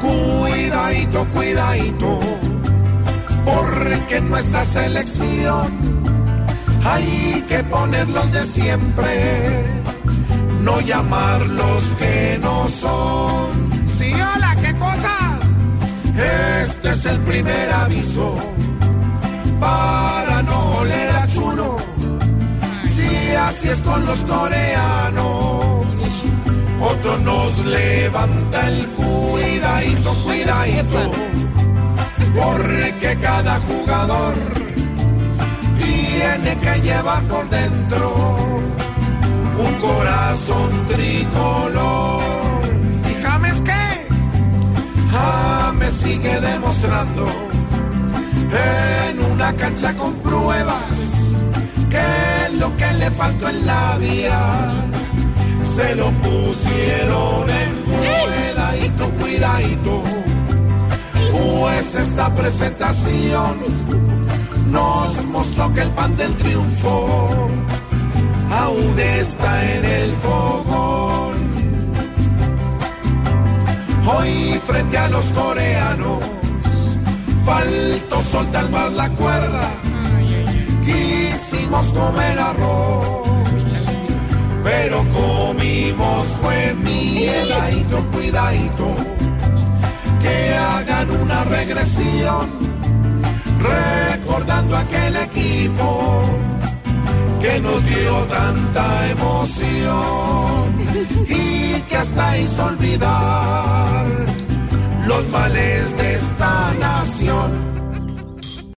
cuidadito. Cuidadito. Porque en nuestra selección hay que ponerlos de siempre. No llamarlos que no son. Sí, hola, ¿qué cosa? Este es el primer aviso para no oler a chulo. Si así es con los coreanos, otro nos levanta el cuidadito, cuidadito. Porque cada jugador tiene que llevar por dentro un corazón tricolor. ¿Y James qué? James sigue demostrando en una cancha con pruebas que lo que le faltó en la vía se lo pusieron en cuidadito, cuidadito. Pues esta presentación nos mostró que el pan del triunfo aún está en el fogón. Hoy frente a los coreanos faltó soltar más la cuerda. Quisimos comer arroz, pero comimos fue mieladito, cuidadito, que hagan una regresión, recordando aquel equipo que nos dio tanta emoción y que hasta hizo olvidar los males de.